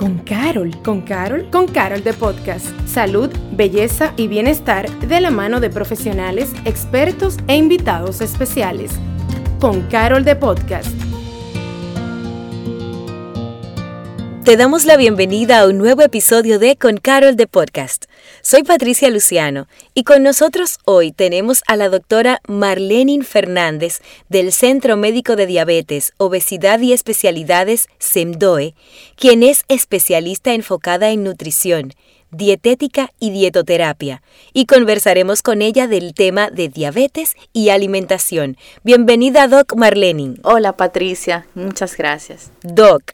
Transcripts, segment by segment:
con Carol. ¿Con Carol? Con Carol de Podcast. Salud, belleza y bienestar de la mano de profesionales, expertos e invitados especiales. Con Carol de Podcast. Te damos la bienvenida a un nuevo episodio de Con Carol de Podcast. Soy Patricia Luciano y con nosotros hoy tenemos a la doctora Marlenin Fernández del Centro Médico de Diabetes, Obesidad y Especialidades SEMDOE, quien es especialista enfocada en nutrición, dietética y dietoterapia, y conversaremos con ella del tema de diabetes y alimentación. Bienvenida, Doc Marlenin. Hola, Patricia. Muchas gracias. Doc,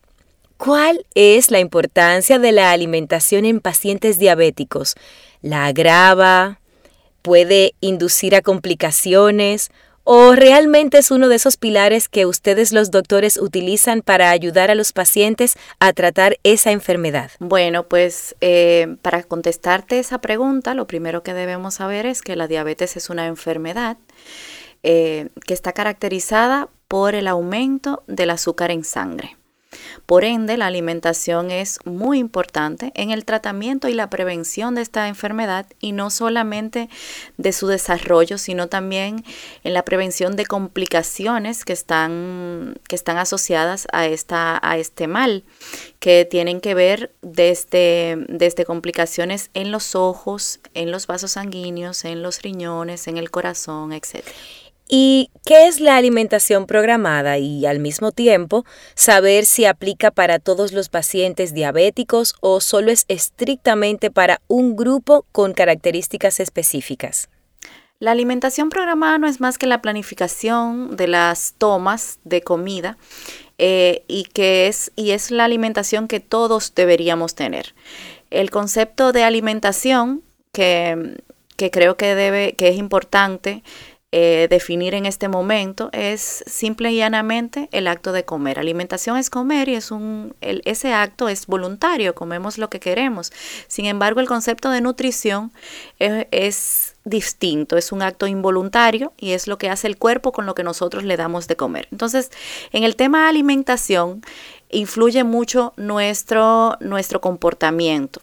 ¿Cuál es la importancia de la alimentación en pacientes diabéticos? ¿La agrava? ¿Puede inducir a complicaciones? ¿O realmente es uno de esos pilares que ustedes los doctores utilizan para ayudar a los pacientes a tratar esa enfermedad? Bueno, pues eh, para contestarte esa pregunta, lo primero que debemos saber es que la diabetes es una enfermedad eh, que está caracterizada por el aumento del azúcar en sangre. Por ende, la alimentación es muy importante en el tratamiento y la prevención de esta enfermedad y no solamente de su desarrollo, sino también en la prevención de complicaciones que están, que están asociadas a, esta, a este mal, que tienen que ver desde, desde complicaciones en los ojos, en los vasos sanguíneos, en los riñones, en el corazón, etc. ¿Y qué es la alimentación programada? Y al mismo tiempo, saber si aplica para todos los pacientes diabéticos o solo es estrictamente para un grupo con características específicas. La alimentación programada no es más que la planificación de las tomas de comida eh, y que es, y es la alimentación que todos deberíamos tener. El concepto de alimentación que, que creo que debe, que es importante eh, definir en este momento es simple y llanamente el acto de comer. Alimentación es comer y es un, ese acto es voluntario, comemos lo que queremos. Sin embargo, el concepto de nutrición es, distinto, es un acto involuntario y es lo que hace el cuerpo con lo que nosotros le damos de comer. Entonces, en el tema de alimentación influye mucho nuestro, nuestro comportamiento,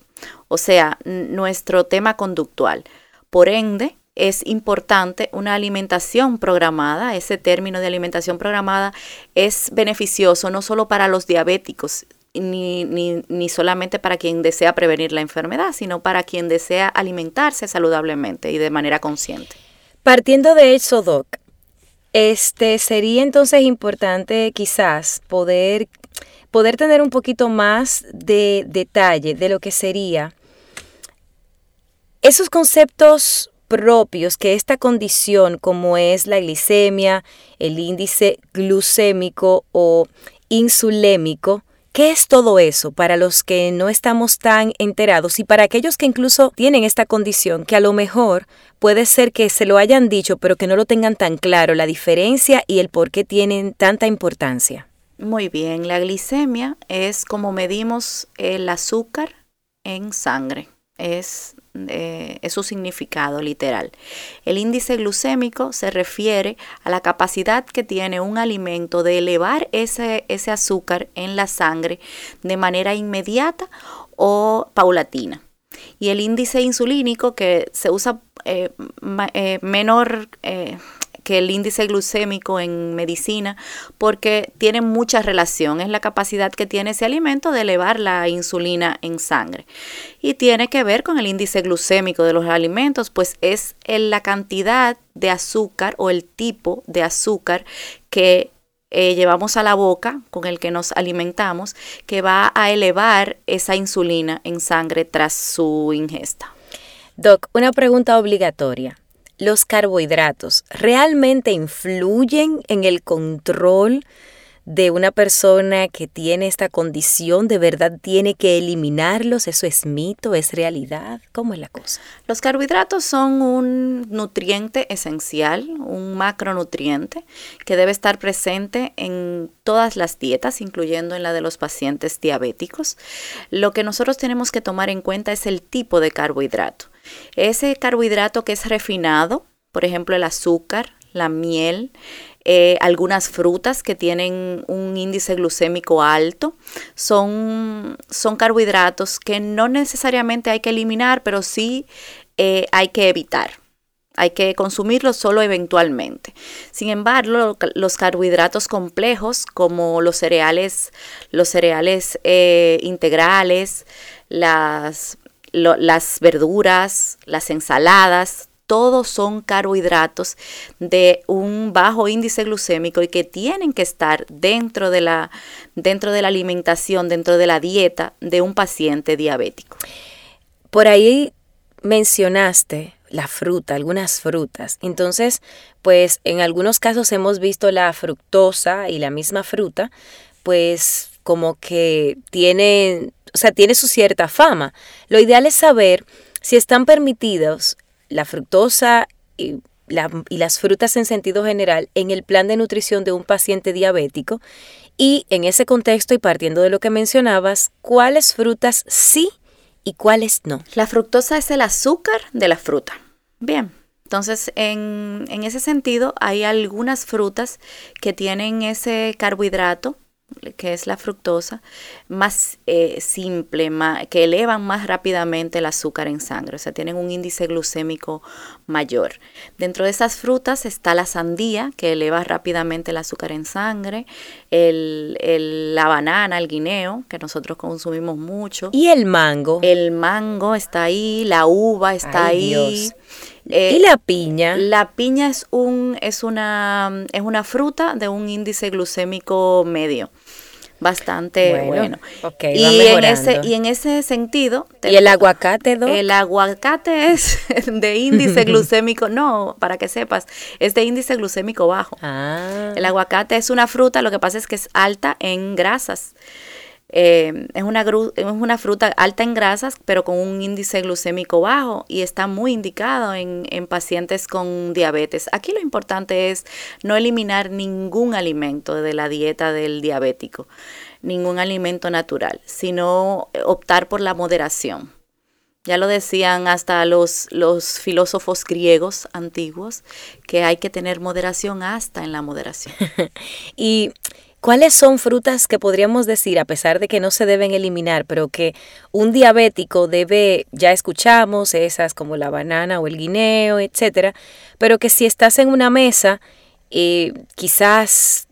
o sea, nuestro tema conductual. Por ende, es importante una alimentación programada. Ese término de alimentación programada es beneficioso no solo para los diabéticos, ni, ni, solamente para quien desea prevenir la enfermedad, sino para quien desea alimentarse saludablemente y de manera consciente. Partiendo de eso, Doc, este sería entonces importante quizás poder, poder tener un poquito más de detalle de lo que sería esos conceptos propios que esta condición, como es la glicemia, el índice glucémico o insulémico, ¿Qué es todo eso para los que no estamos tan enterados y para aquellos que incluso tienen esta condición, que a lo mejor puede ser que se lo hayan dicho, pero que no lo tengan tan claro, la diferencia y el por qué tienen tanta importancia? Muy bien, la glicemia es como medimos el azúcar en sangre. Es eh, es su significado literal. El índice glucémico se refiere a la capacidad que tiene un alimento de elevar ese, ese azúcar en la sangre de manera inmediata o paulatina. Y el índice insulínico que se usa eh, eh, menor, que el índice glucémico en medicina porque tiene mucha relación, es la capacidad que tiene ese alimento de elevar la insulina en sangre. Y tiene que ver con el índice glucémico de los alimentos, pues es la cantidad de azúcar o el tipo de azúcar que eh, llevamos a la boca, con el que nos alimentamos, que va a elevar esa insulina en sangre tras su ingesta. Doc, una pregunta obligatoria los carbohidratos realmente influyen en el control de una persona que tiene esta condición? ¿De verdad tiene que eliminarlos? ¿Eso es mito? ¿Es realidad? ¿Cómo es la cosa? Los carbohidratos son un nutriente esencial, un macronutriente que debe estar presente en todas las dietas, incluyendo en la de los pacientes diabéticos. Lo que nosotros tenemos que tomar en cuenta es el tipo de carbohidrato. Ese carbohidrato que es refinado, por ejemplo el azúcar, la miel, eh, algunas frutas que tienen un índice glucémico alto. Son, son carbohidratos que no necesariamente hay que eliminar, pero sí eh, hay que evitar. Hay que consumirlos solo eventualmente. Sin embargo, los carbohidratos complejos, como los cereales, los cereales eh, integrales, las, las verduras, las ensaladas, todos son carbohidratos de un bajo índice glucémico y que tienen que estar dentro de la, dentro de la alimentación, dentro de la dieta de un paciente diabético. Por ahí mencionaste la fruta, algunas frutas. Entonces, pues en algunos casos hemos visto la fructosa y la misma fruta, pues como que tiene, o sea, tiene su cierta fama. Lo ideal es saber si están permitidos la fructosa y, las frutas en sentido general en el plan de nutrición de un paciente diabético y en ese contexto y partiendo de lo que mencionabas, cuáles frutas sí y cuáles no. La fructosa es el azúcar de la fruta. Bien, entonces en, en ese sentido hay algunas frutas que tienen ese carbohidrato que es la fructosa, más eh, simple, que elevan más rápidamente el azúcar en sangre, o sea, tienen un índice glucémico mayor. Dentro de esas frutas está la sandía, que eleva rápidamente el azúcar en sangre, el, la banana, el guineo, que nosotros consumimos mucho. ¿Y el mango? El mango está ahí, la uva está ahí. ¿Y la piña? La piña es un es una es una fruta de un índice glucémico medio bastante bueno. y, en ese, y en ese sentido... ¿Y el aguacate, El aguacate es de índice glucémico, no, para que sepas, es de índice glucémico bajo. Ah. El aguacate es una fruta, lo que pasa es que es alta en grasas. Eh, es, una es una fruta alta en grasas, pero con un índice glucémico bajo y está muy indicado en, en pacientes con diabetes. Aquí lo importante es no eliminar ningún alimento de la dieta del diabético, ningún alimento natural, sino optar por la moderación. Ya lo decían hasta los, los filósofos griegos antiguos, que hay que tener moderación hasta en la moderación. y ¿Cuáles son frutas que podríamos decir, a pesar de que no se deben eliminar, pero que un diabético debe, ya escuchamos, esas como la banana o el guineo, etcétera, pero que si estás en una mesa, eh, quizás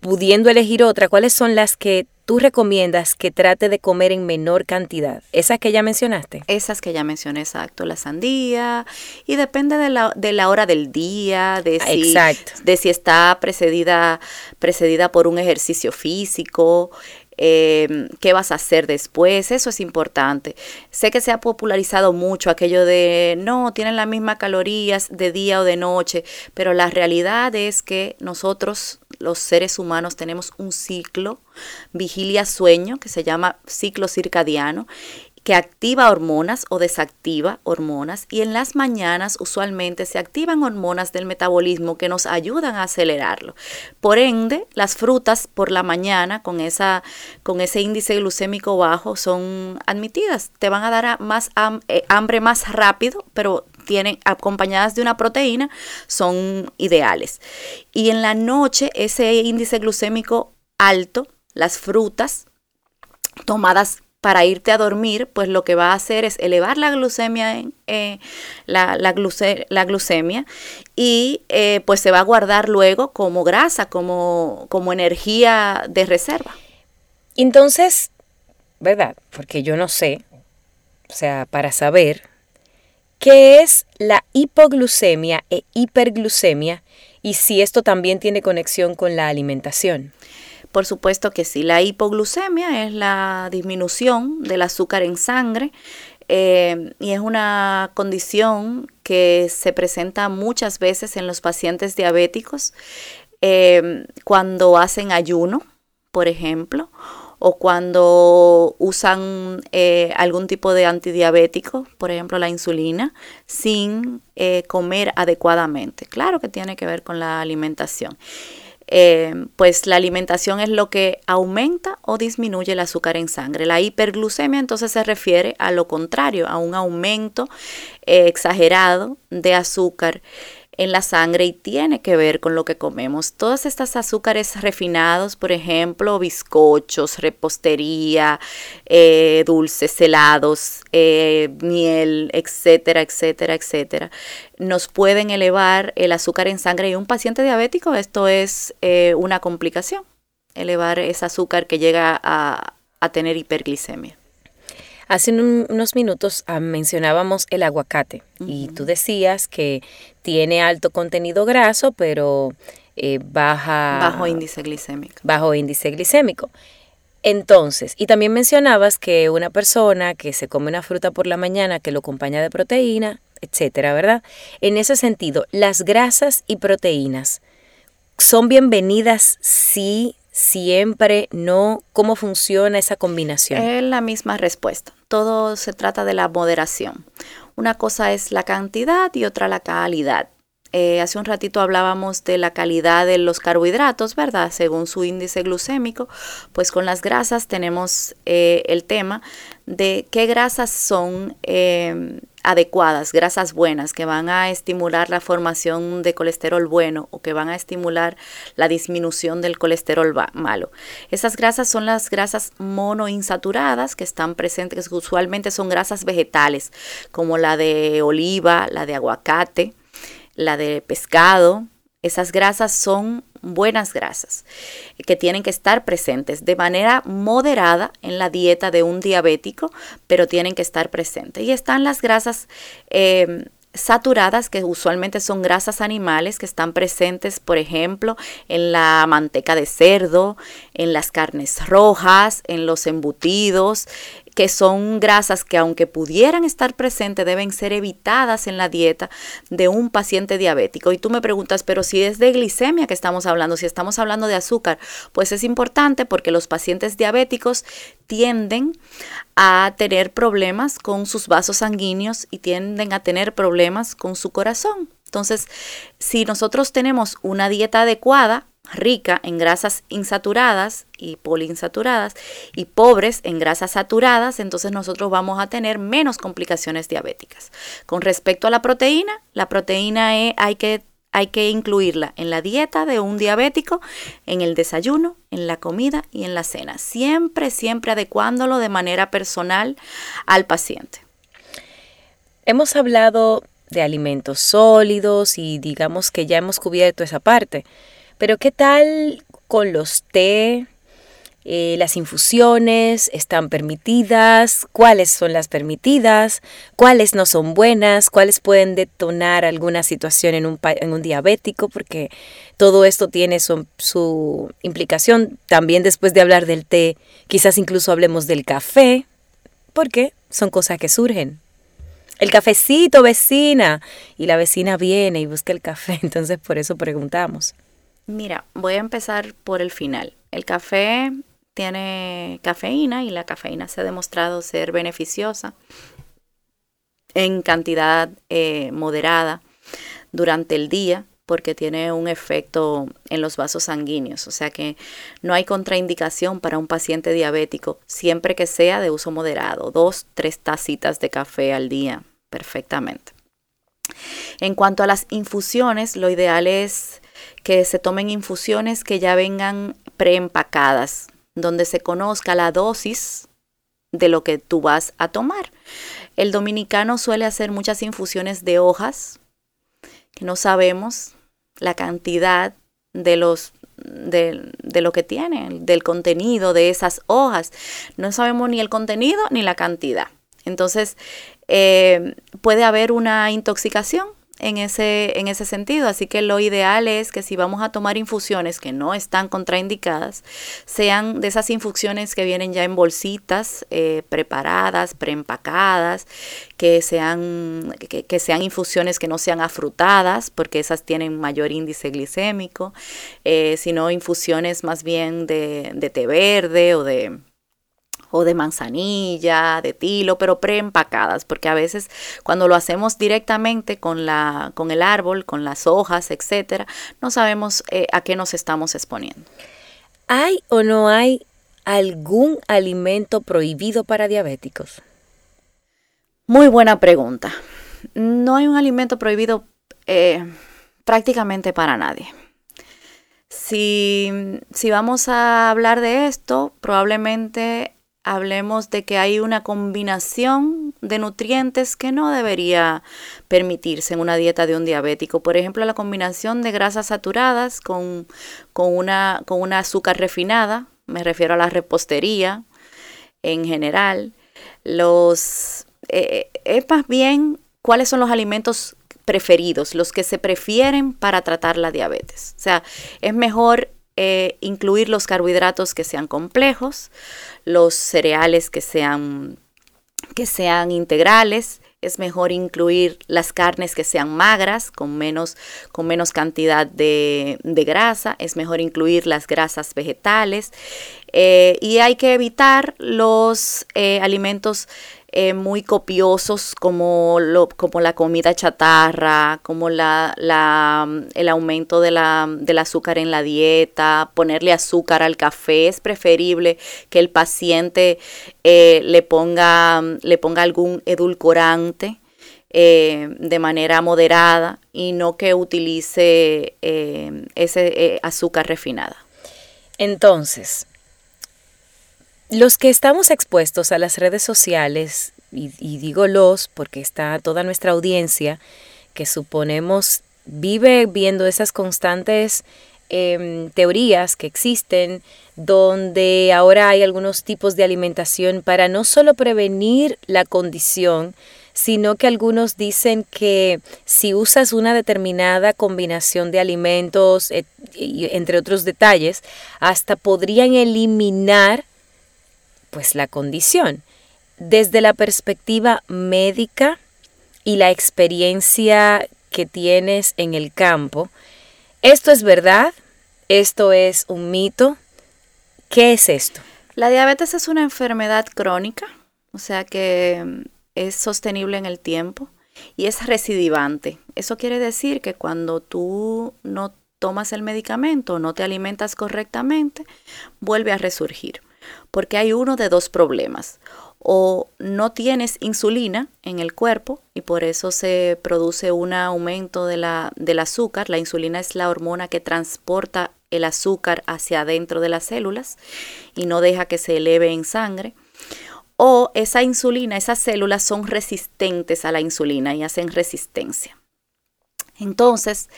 pudiendo elegir otra, ¿cuáles son las que tú recomiendas que trate de comer en menor cantidad? ¿Esas que ya mencionaste? Esas que ya mencioné, exacto. La sandía. Y depende de la, de la hora del día, de si, de si está precedida, precedida por un ejercicio físico. Em, qué vas a hacer después, eso es importante. Sé que se ha popularizado mucho aquello de no, tienen las mismas calorías de día o de noche, pero la realidad es que nosotros, los seres humanos, tenemos un ciclo vigilia-sueño que se llama ciclo circadiano que activa hormonas o desactiva hormonas y en las mañanas usualmente se activan hormonas del metabolismo que nos ayudan a acelerarlo. Por ende, las frutas por la mañana con, esa, con ese índice glucémico bajo son admitidas. Te van a dar más eh, hambre más rápido, pero tienen acompañadas de una proteína, son ideales. Y en la noche ese índice glucémico alto, las frutas tomadas para irte a dormir, pues lo que va a hacer es elevar la glucemia, eh, la, la, glucemia y eh, pues se va a guardar luego como grasa, como, como energía de reserva. Entonces, ¿verdad? Porque yo no sé, o sea, para saber qué es la hipoglucemia e hiperglucemia y si esto también tiene conexión con la alimentación. Por supuesto que sí. La hipoglucemia es la disminución del azúcar en sangre eh, y es una condición que se presenta muchas veces en los pacientes diabéticos eh, cuando hacen ayuno, por ejemplo, o cuando usan eh, algún tipo de antidiabético, por ejemplo la insulina, sin comer adecuadamente. Claro que tiene que ver con la alimentación. Eh, pues la alimentación es lo que aumenta o disminuye el azúcar en sangre. La hiperglucemia entonces se refiere a lo contrario, a un aumento eh, exagerado de azúcar en la sangre y tiene que ver con lo que comemos. Todos estos azúcares refinados, por ejemplo, bizcochos, repostería, eh, dulces, helados, eh, miel, etcétera, etcétera, etcétera, nos pueden elevar el azúcar en sangre y un paciente diabético esto es eh, una complicación, elevar ese azúcar que llega a, tener hiperglicemia. Hace unos minutos ah, mencionábamos el aguacate y tú decías que tiene alto contenido graso, pero eh, baja... Bajo índice glicémico. Bajo índice glicémico. Entonces, y también mencionabas que una persona que se come una fruta por la mañana que lo acompaña de proteína, etcétera, ¿verdad? En ese sentido, las grasas y proteínas son bienvenidas sí siempre, no, ¿cómo funciona esa combinación? Es la misma respuesta. Todo se trata de la moderación. Una cosa es la cantidad y otra la calidad. Eh, hace un ratito hablábamos de la calidad de los carbohidratos, ¿verdad? Según su índice glucémico, pues con las grasas tenemos eh, el tema de qué grasas son eh, adecuadas, grasas buenas, que van a estimular la formación de colesterol bueno o que van a estimular la disminución del colesterol malo. Esas grasas son las grasas monoinsaturadas que están presentes, que usualmente son grasas vegetales, como la de oliva, la de aguacate, la de pescado. Esas grasas son buenas grasas que tienen que estar presentes de manera moderada en la dieta de un diabético, pero tienen que estar presentes. Y están las grasas eh, saturadas, que usualmente son grasas animales que están presentes, por ejemplo, en la manteca de cerdo, en las carnes rojas, en los embutidos, que son grasas que aunque pudieran estar presentes deben ser evitadas en la dieta de un paciente diabético. Y tú me preguntas, pero si es de glicemia que estamos hablando, si estamos hablando de azúcar, pues es importante porque los pacientes diabéticos tienden a tener problemas con sus vasos sanguíneos y tienden a tener problemas con su corazón. Entonces, si nosotros tenemos una dieta adecuada, rica en grasas insaturadas y poliinsaturadas y pobres en grasas saturadas, entonces nosotros vamos a tener menos complicaciones diabéticas. Con respecto a la proteína, la proteína hay, que, hay que incluirla en la dieta de un diabético, en el desayuno, en la comida y en la cena, siempre, siempre adecuándolo de manera personal al paciente. Hemos hablado de alimentos sólidos y digamos que ya hemos cubierto esa parte. Pero ¿qué tal con los té? Eh, las infusiones están permitidas, cuáles son las permitidas, cuáles no son buenas, cuáles pueden detonar alguna situación en un, en un diabético, porque todo esto tiene su, su implicación. También después de hablar del té, quizás incluso hablemos del café, porque son cosas que surgen. El cafecito, vecina, y la vecina viene y busca el café, entonces por eso preguntamos. Mira, voy a empezar por el final. El café tiene cafeína y la cafeína se ha demostrado ser beneficiosa en cantidad eh, moderada durante el día porque tiene un efecto en los vasos sanguíneos, o sea que no hay contraindicación para un paciente diabético siempre que sea de uso moderado, dos, tres tacitas de café al día, perfectamente. En cuanto a las infusiones, lo ideal es que se tomen infusiones que ya vengan preempacadas, donde se conozca la dosis de lo que tú vas a tomar. El dominicano suele hacer muchas infusiones de hojas, que no sabemos la cantidad de los de, lo que tienen, del contenido de esas hojas. No sabemos ni el contenido ni la cantidad. Entonces, eh, puede haber una intoxicación en ese, en ese sentido. Así que lo ideal es que si vamos a tomar infusiones que no están contraindicadas, sean de esas infusiones que vienen ya en bolsitas eh, preparadas, preempacadas, que sean, que, sean infusiones que no sean afrutadas, porque esas tienen mayor índice glicémico, eh, sino infusiones más bien de, de té verde o de o de manzanilla, de tilo, pero preempacadas, porque a veces cuando lo hacemos directamente con, la, con el árbol, con las hojas, etcétera, no sabemos eh, a qué nos estamos exponiendo. ¿Hay o no hay algún alimento prohibido para diabéticos? Muy buena pregunta. No hay un alimento prohibido eh, prácticamente para nadie. Si, si vamos a hablar de esto, probablemente hablemos de que hay una combinación de nutrientes que no debería permitirse en una dieta de un diabético. Por ejemplo, la combinación de grasas saturadas con, con, una, con una azúcar refinada, me refiero a la repostería en general. Los, eh, eh, es más bien cuáles son los alimentos preferidos, los que se prefieren para tratar la diabetes. O sea, es mejor eh, incluir los carbohidratos que sean complejos, los cereales que sean, que sean integrales, es mejor incluir las carnes que sean magras, con menos, con menos cantidad de, grasa, es mejor incluir las grasas vegetales. Eh, y hay que evitar los eh, alimentos eh, muy copiosos como, lo, como la comida chatarra, como la, la, el aumento de la, del azúcar en la dieta, ponerle azúcar al café. Es preferible que el paciente eh, le, ponga, le ponga algún edulcorante. Eh, de manera moderada y no que utilice ese azúcar refinada. Entonces, los que estamos expuestos a las redes sociales, y, digo los porque está toda nuestra audiencia que suponemos vive viendo esas constantes em, teorías que existen, donde ahora hay algunos tipos de alimentación para no solo prevenir la condición, sino que algunos dicen que si usas una determinada combinación de alimentos, entre otros detalles, hasta podrían eliminar pues la condición. Desde la perspectiva médica y la experiencia que tienes en el campo, ¿esto es verdad? ¿Esto es un mito? ¿Qué es esto? La diabetes es una enfermedad crónica, o sea que mm, es sostenible en el tiempo y es recidivante. Eso quiere decir que cuando tú no tomas el medicamento no te alimentas correctamente, vuelve a resurgir porque hay uno de dos problemas. O no tienes insulina en el cuerpo y por eso se produce un aumento de la, del azúcar. La insulina es la hormona que transporta el azúcar hacia adentro de las células y no deja que se eleve en sangre. O esa insulina, esas células son resistentes a la insulina y hacen resistencia. Entonces,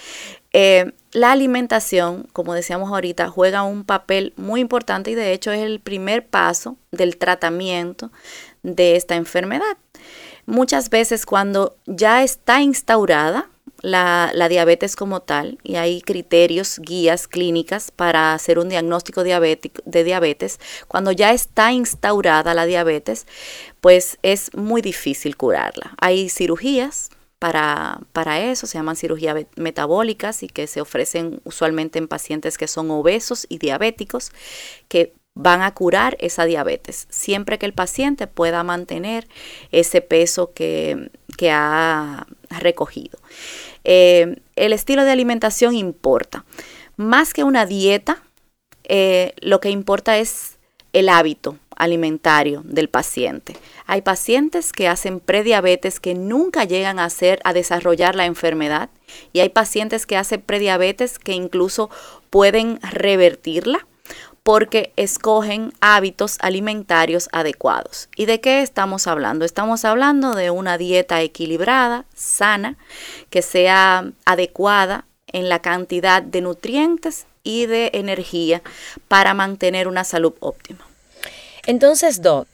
eh, la alimentación, como decíamos ahorita, juega un papel muy importante y de hecho es el primer paso del tratamiento de esta enfermedad. Muchas veces cuando ya está instaurada la, diabetes como tal, y hay criterios, guías clínicas para hacer un diagnóstico de diabetes, cuando ya está instaurada la diabetes, pues es muy difícil curarla. Hay cirugías para, eso, se llaman cirugías metabólicas y que se ofrecen usualmente en pacientes que son obesos y diabéticos, que van a curar esa diabetes, siempre que el paciente pueda mantener ese peso que, ha recogido. Eh, el estilo de alimentación importa. Más que una dieta, eh, lo que importa es el hábito alimentario del paciente. Hay pacientes que hacen prediabetes que nunca llegan a hacer a desarrollar la enfermedad y hay pacientes que hacen prediabetes que incluso pueden revertirla porque escogen hábitos alimentarios adecuados. ¿Y de qué estamos hablando? Estamos hablando de una dieta equilibrada, sana, que sea adecuada en la cantidad de nutrientes y de energía para mantener una salud óptima. Entonces, Doc,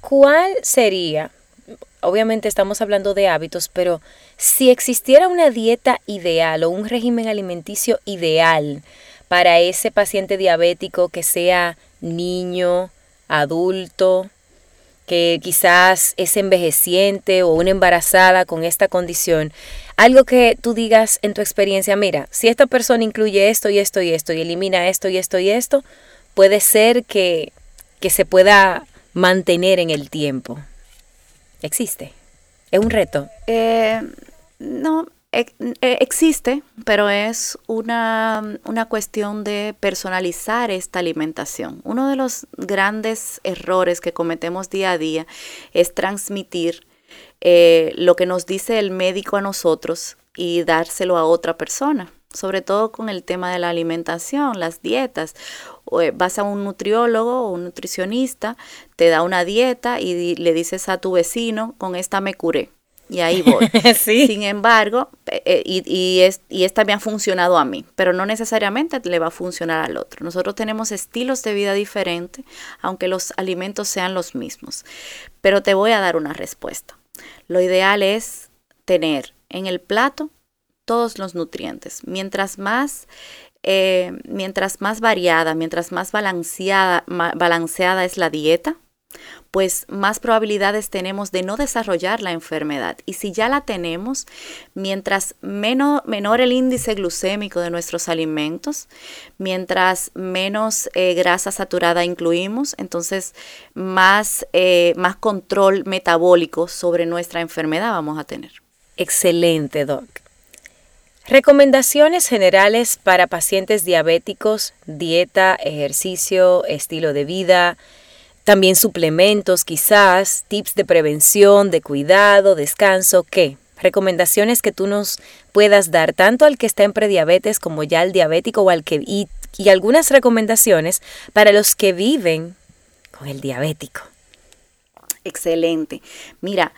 ¿cuál sería, obviamente estamos hablando de hábitos, pero si existiera una dieta ideal o un régimen alimenticio ideal para ese paciente diabético que sea niño, adulto, que quizás es envejeciente o una embarazada con esta condición, algo que tú digas en tu experiencia, mira, si esta persona incluye esto y esto y esto y elimina esto y esto y esto, puede ser que que se pueda mantener en el tiempo? ¿Existe? ¿Es un reto? Eh, no, eh, existe, pero es una, cuestión de personalizar esta alimentación. Uno de los grandes errores que cometemos día a día es transmitir eh, lo que nos dice el médico a nosotros y dárselo a otra persona sobre todo con el tema de la alimentación, las dietas. Eh, vas a un nutriólogo o un nutricionista, te da una dieta y le dices a tu vecino, con esta me curé. Y ahí voy. Sin embargo, eh, eh, y, es, y esta me ha funcionado a mí, pero no necesariamente le va a funcionar al otro. Nosotros tenemos estilos de vida diferentes, aunque los alimentos sean los mismos. Pero te voy a dar una respuesta. Lo ideal es tener en el plato todos los nutrientes. Mientras más, eh, mientras más variada, mientras más balanceada, balanceada es la dieta, pues más probabilidades tenemos de no desarrollar la enfermedad. Y si ya la tenemos, mientras menor el índice glucémico de nuestros alimentos, mientras menos eh, grasa saturada incluimos, entonces más, eh, más control metabólico sobre nuestra enfermedad vamos a tener. Excelente, Doc. Recomendaciones generales para pacientes diabéticos, dieta, ejercicio, estilo de vida, también suplementos quizás, tips de prevención, de cuidado, descanso, ¿qué? Recomendaciones que tú nos puedas dar tanto al que está en prediabetes como ya al diabético o al que y, y algunas recomendaciones para los que viven con el diabético. Excelente. Mira,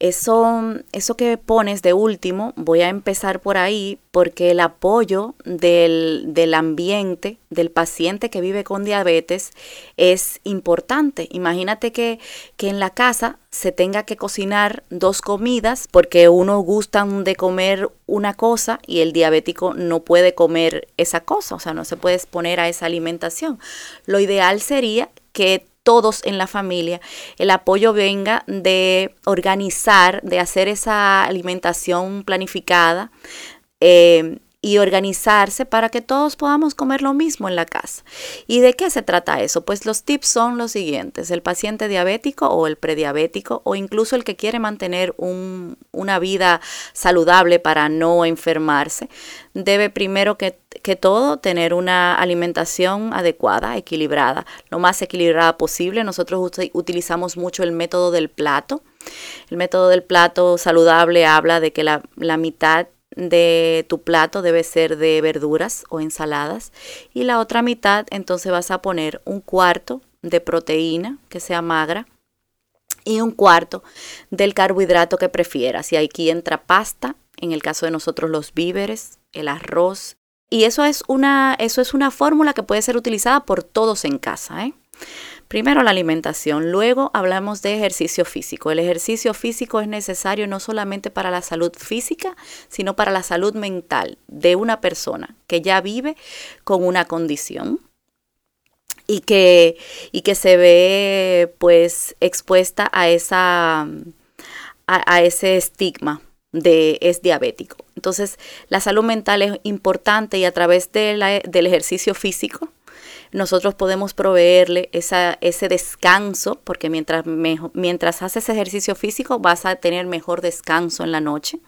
eso, eso que pones de último, voy a empezar por ahí porque el apoyo del, del, ambiente, del paciente que vive con diabetes es importante. Imagínate que, que en la casa se tenga que cocinar dos comidas porque uno gusta de comer una cosa y el diabético no puede comer esa cosa, o sea, no se puede exponer a esa alimentación. Lo ideal sería que todos en la familia, el apoyo venga de organizar, de hacer esa alimentación planificada. Eh, y organizarse para que todos podamos comer lo mismo en la casa. ¿Y de qué se trata eso? Pues los tips son los siguientes. El paciente diabético o el prediabético o incluso el que quiere mantener una vida saludable para no enfermarse, debe primero que, que todo tener una alimentación adecuada, equilibrada, lo más equilibrada posible. Nosotros utilizamos mucho el método del plato. El método del plato saludable habla de que la, la mitad de tu plato debe ser de verduras o ensaladas y la otra mitad entonces vas a poner un cuarto de proteína que sea magra y un cuarto del carbohidrato que prefieras y aquí entra pasta en el caso de nosotros los víveres el arroz y eso es una eso es una fórmula que puede ser utilizada por todos en casa ¿eh? Primero la alimentación, luego hablamos de ejercicio físico. El ejercicio físico es necesario no solamente para la salud física, sino para la salud mental de una persona que ya vive con una condición y que, y que se ve pues expuesta a, esa, a, ese estigma de es diabético. Entonces, la salud mental es importante y a través del ejercicio físico nosotros podemos proveerle ese descanso, porque mientras, mientras haces ejercicio físico vas a tener mejor descanso en la noche.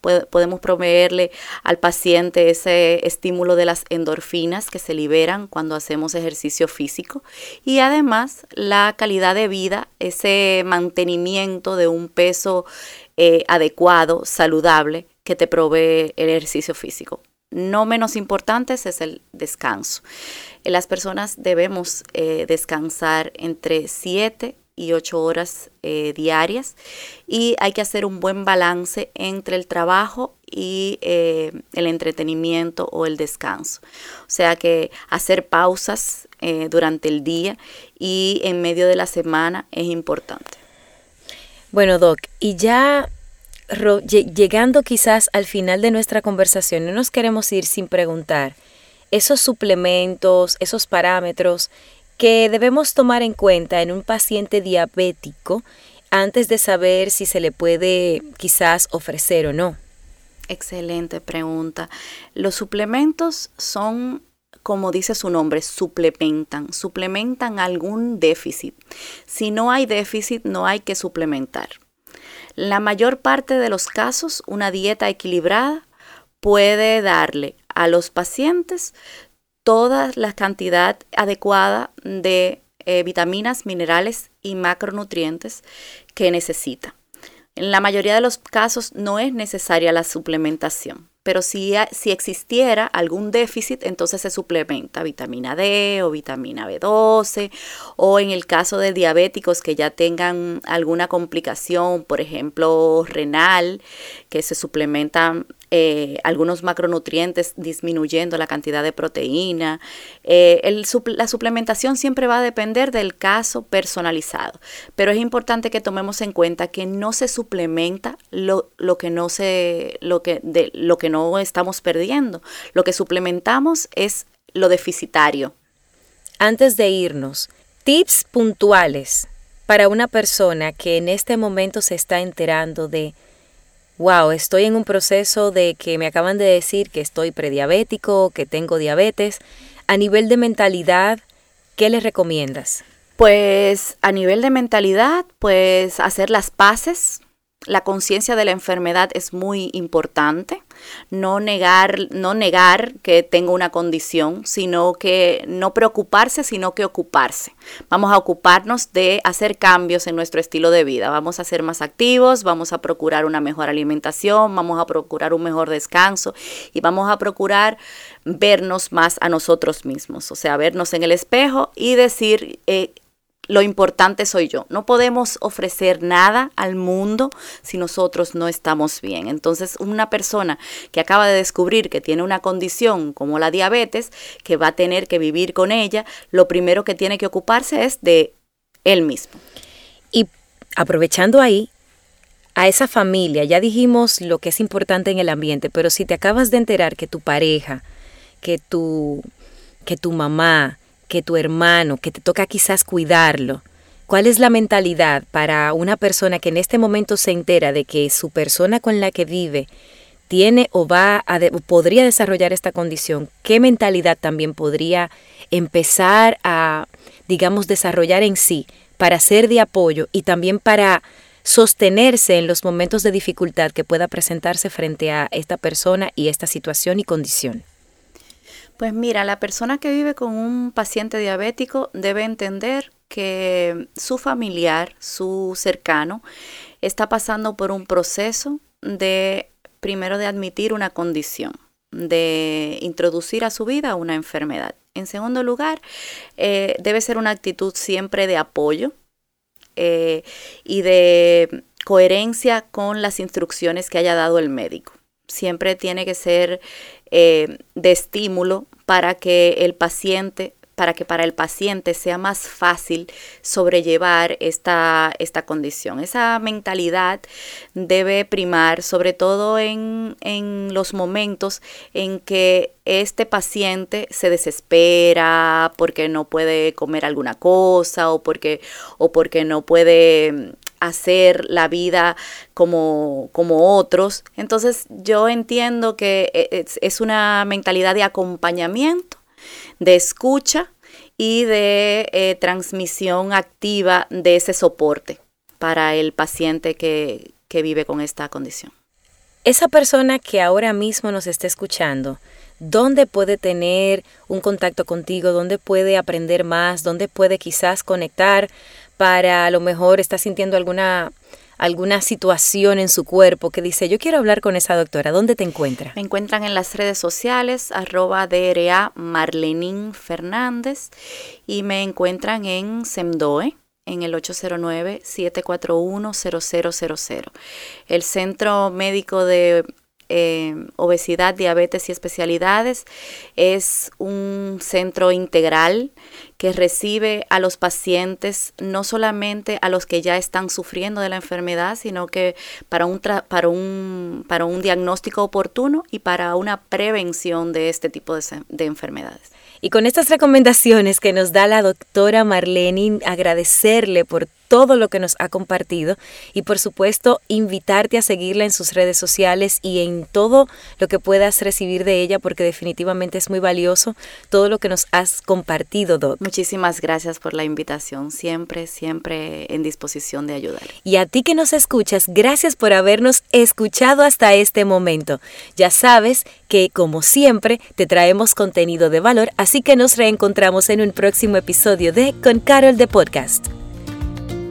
podemos proveerle al paciente ese estímulo de las endorfinas que se liberan cuando hacemos ejercicio físico y además la calidad de vida, ese mantenimiento de un peso eh, adecuado, saludable que te provee el ejercicio físico no menos importantes es el descanso. Eh, las personas debemos eh, descansar entre 7 y 8 horas eh, diarias y hay que hacer un buen balance entre el trabajo y el entretenimiento o el descanso. O sea que hacer pausas durante el día y en medio de la semana es importante. Bueno, Doc, y ya llegando quizás al final de nuestra conversación, no nos queremos ir sin preguntar esos suplementos, esos parámetros que debemos tomar en cuenta en un paciente diabético antes de saber si se le puede quizás ofrecer o no. Excelente pregunta. Los suplementos son, como dice su nombre, suplementan, suplementan algún déficit. Si no hay déficit, no hay que suplementar. La mayor parte de los casos, una dieta equilibrada puede darle a los pacientes toda la cantidad adecuada de eh, vitaminas, minerales y macronutrientes que necesita. En la mayoría de los casos no es necesaria la suplementación pero si, si existiera algún déficit, entonces se suplementa vitamina D o vitamina B12, o en el caso de diabéticos que ya tengan alguna complicación, por ejemplo, renal, que se suplementan eh, algunos macronutrientes disminuyendo la cantidad de proteína. Eh, la suplementación siempre va a depender del caso personalizado, pero es importante que tomemos en cuenta que no se suplementa lo, lo que no se, lo que, de, lo que no estamos perdiendo. Lo que suplementamos es lo deficitario. Antes de irnos, tips puntuales para una persona que en este momento se está enterando de wow, estoy en un proceso de que me acaban de decir que estoy prediabético, que tengo diabetes. A nivel de mentalidad, ¿qué les recomiendas? Pues a nivel de mentalidad, pues hacer las paces la conciencia de la enfermedad es muy importante. No negar, no negar que tengo una condición, sino que no preocuparse, sino que ocuparse. Vamos a ocuparnos de hacer cambios en nuestro estilo de vida. Vamos a ser más activos, vamos a procurar una mejor alimentación, vamos a procurar un mejor descanso y vamos a procurar vernos más a nosotros mismos. O sea, vernos en el espejo y decir, eh, lo importante soy yo. No podemos ofrecer nada al mundo si nosotros no estamos bien. Entonces, una persona que acaba de descubrir que tiene una condición como la diabetes, que va a tener que vivir con ella, lo primero que tiene que ocuparse es de él mismo. Y aprovechando ahí, a esa familia, ya dijimos lo que es importante en el ambiente, pero si te acabas de enterar que tu pareja, que tu, que tu mamá, que tu hermano, que te toca quizás cuidarlo. ¿Cuál es la mentalidad para una persona que en este momento se entera de que su persona con la que vive tiene o va a podría desarrollar esta condición? ¿Qué mentalidad también podría empezar a, digamos, desarrollar en sí para ser de apoyo y también para sostenerse en los momentos de dificultad que pueda presentarse frente a esta persona y esta situación y condición? Pues mira, la persona que vive con un paciente diabético debe entender que su familiar, su cercano, está pasando por un proceso de, primero, de admitir una condición, de introducir a su vida una enfermedad. En segundo lugar, eh, debe ser una actitud siempre de apoyo eh, y de coherencia con las instrucciones que haya dado el médico. Siempre tiene que ser eh, de estímulo para que el paciente para que para el paciente sea más fácil sobrellevar esta, esta condición. Esa mentalidad debe primar, sobre todo en, en, los momentos en que este paciente se desespera porque no puede comer alguna cosa o porque, o porque no puede hacer la vida como, como otros. Entonces yo entiendo que e, es, una mentalidad de acompañamiento, de escucha y de eh, transmisión activa de ese soporte para el paciente que, que vive con esta condición. Esa persona que ahora mismo nos está escuchando, ¿dónde puede tener un contacto contigo? ¿Dónde puede aprender más? ¿Dónde puede quizás conectar para a lo mejor está sintiendo alguna alguna situación en su cuerpo que dice, yo quiero hablar con esa doctora, ¿dónde te encuentra? Me encuentran en las redes sociales, arroba DRA Marlenín Fernández y me encuentran en SEMDOE en el 809-741-0000. El Centro Médico de eh, obesidad, diabetes y especialidades. Es un centro integral que recibe a los pacientes, no solamente a los que ya están sufriendo de la enfermedad, sino que para un, para un, para un diagnóstico oportuno y para una prevención de este tipo de, de enfermedades. Y con estas recomendaciones que nos da la doctora Marlene, agradecerle por todo lo que nos ha compartido y por supuesto invitarte a seguirla en sus redes sociales y en todo lo que puedas recibir de ella porque definitivamente es muy valioso todo lo que nos has compartido, Doc. Muchísimas gracias por la invitación, siempre, siempre en disposición de ayudar. Y a ti que nos escuchas, gracias por habernos escuchado hasta este momento. Ya sabes que como siempre te traemos contenido de valor, así que nos reencontramos en un próximo episodio de Con Carol de Podcast.